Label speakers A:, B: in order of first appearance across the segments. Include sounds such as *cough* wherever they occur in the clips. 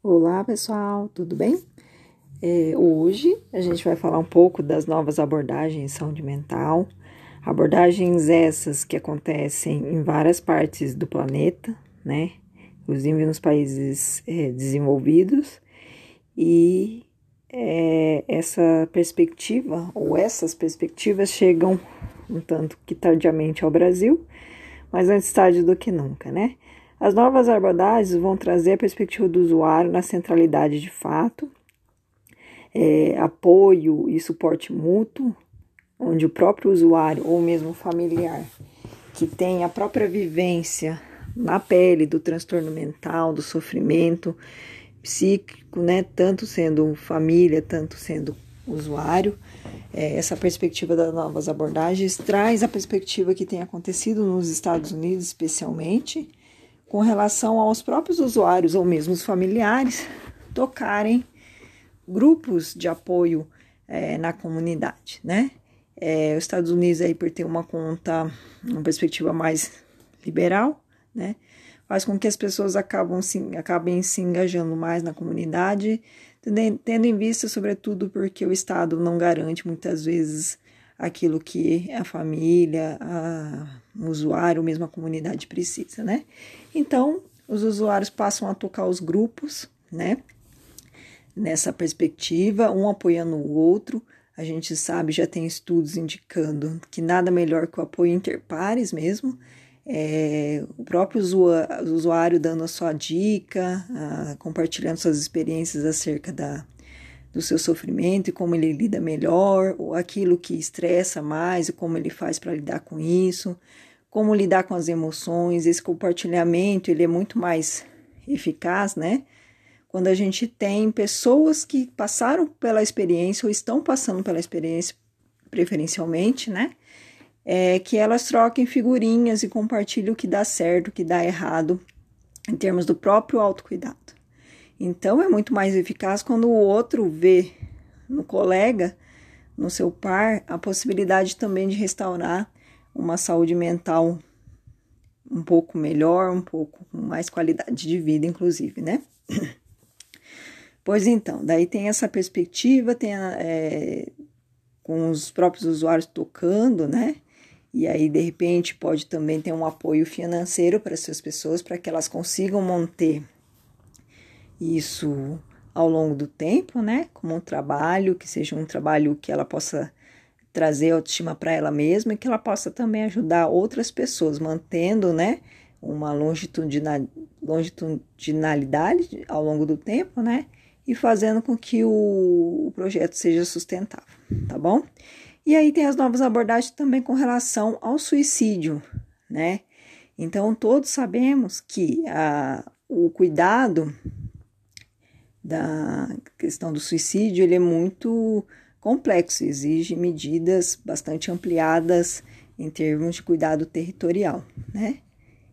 A: Olá pessoal, tudo bem? É, hoje a gente vai falar um pouco das novas abordagens em saúde mental, abordagens essas que acontecem em várias partes do planeta, né? Inclusive nos países é, desenvolvidos, e é, essa perspectiva, ou essas perspectivas, chegam um tanto que tardiamente ao Brasil, mas antes tarde do que nunca, né? As novas abordagens vão trazer a perspectiva do usuário na centralidade de fato, é, apoio e suporte mútuo, onde o próprio usuário ou mesmo familiar que tem a própria vivência na pele do transtorno mental, do sofrimento psíquico, né, tanto sendo família, tanto sendo usuário, é, essa perspectiva das novas abordagens traz a perspectiva que tem acontecido nos Estados Unidos, especialmente, com relação aos próprios usuários ou mesmo os familiares tocarem grupos de apoio é, na comunidade, né? É, os Estados Unidos aí por ter uma conta, uma perspectiva mais liberal, né? Faz com que as pessoas acabam se, acabem se engajando mais na comunidade, tendo em vista, sobretudo, porque o Estado não garante muitas vezes aquilo que a família, a, o usuário, mesmo a comunidade precisa, né? Então, os usuários passam a tocar os grupos, né? Nessa perspectiva, um apoiando o outro. A gente sabe, já tem estudos indicando que nada melhor que o apoio interpares mesmo. É, o próprio usuário dando a sua dica, a, compartilhando suas experiências acerca da, do seu sofrimento e como ele lida melhor, ou aquilo que estressa mais e como ele faz para lidar com isso, como lidar com as emoções. Esse compartilhamento ele é muito mais eficaz, né? Quando a gente tem pessoas que passaram pela experiência ou estão passando pela experiência, preferencialmente, né? É, que elas troquem figurinhas e compartilhem o que dá certo, o que dá errado, em termos do próprio autocuidado. Então é muito mais eficaz quando o outro vê no colega, no seu par, a possibilidade também de restaurar uma saúde mental um pouco melhor, um pouco com mais qualidade de vida, inclusive, né? *clears throat* Pois então, daí tem essa perspectiva, tem é, com os próprios usuários tocando, né? E aí, de repente, pode também ter um apoio financeiro para essas pessoas, para que elas consigam manter isso ao longo do tempo, né? Como um trabalho, que seja um trabalho que ela possa trazer autoestima para ela mesma e que ela possa também ajudar outras pessoas, mantendo, né? Uma longitudinalidade ao longo do tempo, né? E fazendo com que o, projeto seja sustentável, tá bom? E aí tem as novas abordagens também com relação ao suicídio, né? Então, todos sabemos que a, o cuidado da questão do suicídio ele é muito complexo, exige medidas bastante ampliadas em termos de cuidado territorial, né?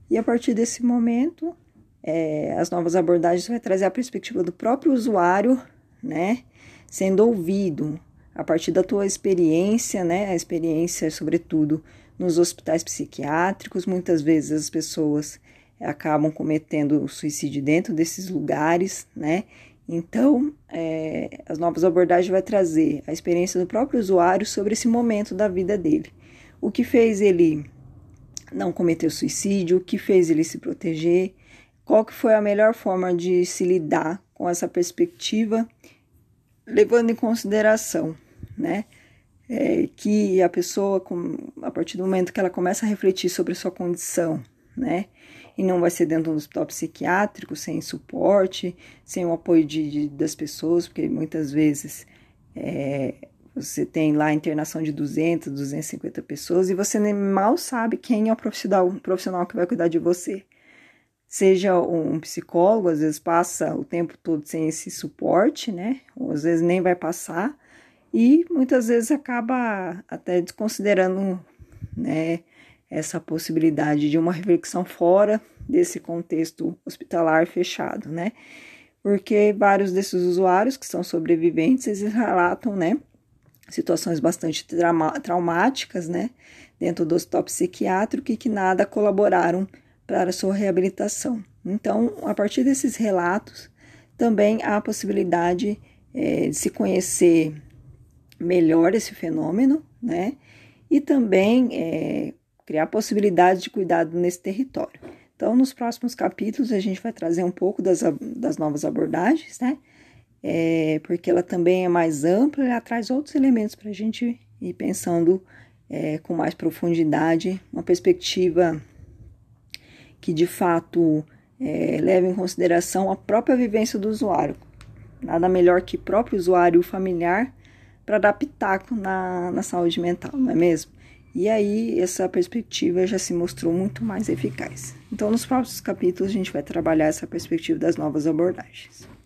A: E a partir desse momento, é, as novas abordagens vão trazer a perspectiva do próprio usuário, né? Sendo ouvido a partir da tua experiência, né? A experiência, sobretudo, nos hospitais psiquiátricos. Muitas vezes as pessoas acabam cometendo suicídio dentro desses lugares, né? Então, é, as novas abordagens vai trazer a experiência do próprio usuário sobre esse momento da vida dele. O que fez ele não cometer suicídio, o que fez ele se proteger, qual que foi a melhor forma de se lidar com essa perspectiva, levando em consideração, né, é, que a pessoa, a partir do momento que ela começa a refletir sobre a sua condição, né, e não vai ser dentro do hospital psiquiátrico, sem suporte, sem o apoio de, de das pessoas, porque muitas vezes é, você tem lá internação de 200, 250 pessoas e você mal sabe quem é o profissional, o profissional que vai cuidar de você. Seja um psicólogo, às vezes passa o tempo todo sem esse suporte, né? Ou às vezes nem vai passar, e muitas vezes acaba até desconsiderando, né? Essa possibilidade de uma reflexão fora desse contexto hospitalar fechado, né? Porque vários desses usuários que são sobreviventes, eles relatam, né, situações bastante traumáticas, né, dentro do hospital psiquiátrico e que nada colaboraram para a sua reabilitação. Então, a partir desses relatos, também há a possibilidade é, de se conhecer melhor esse fenômeno, né? E também é, criar possibilidade de cuidado nesse território. Então, nos próximos capítulos, a gente vai trazer um pouco das, das novas abordagens, né? É, porque ela também é mais ampla e ela traz outros elementos para a gente ir pensando é, com mais profundidade, uma perspectiva que de fato é, leva em consideração a própria vivência do usuário. Nada melhor que o próprio usuário familiar para pitaco na, na saúde mental, não é mesmo? E aí essa perspectiva já se mostrou muito mais eficaz. Então, nos próximos capítulos, a gente vai trabalhar essa perspectiva das novas abordagens.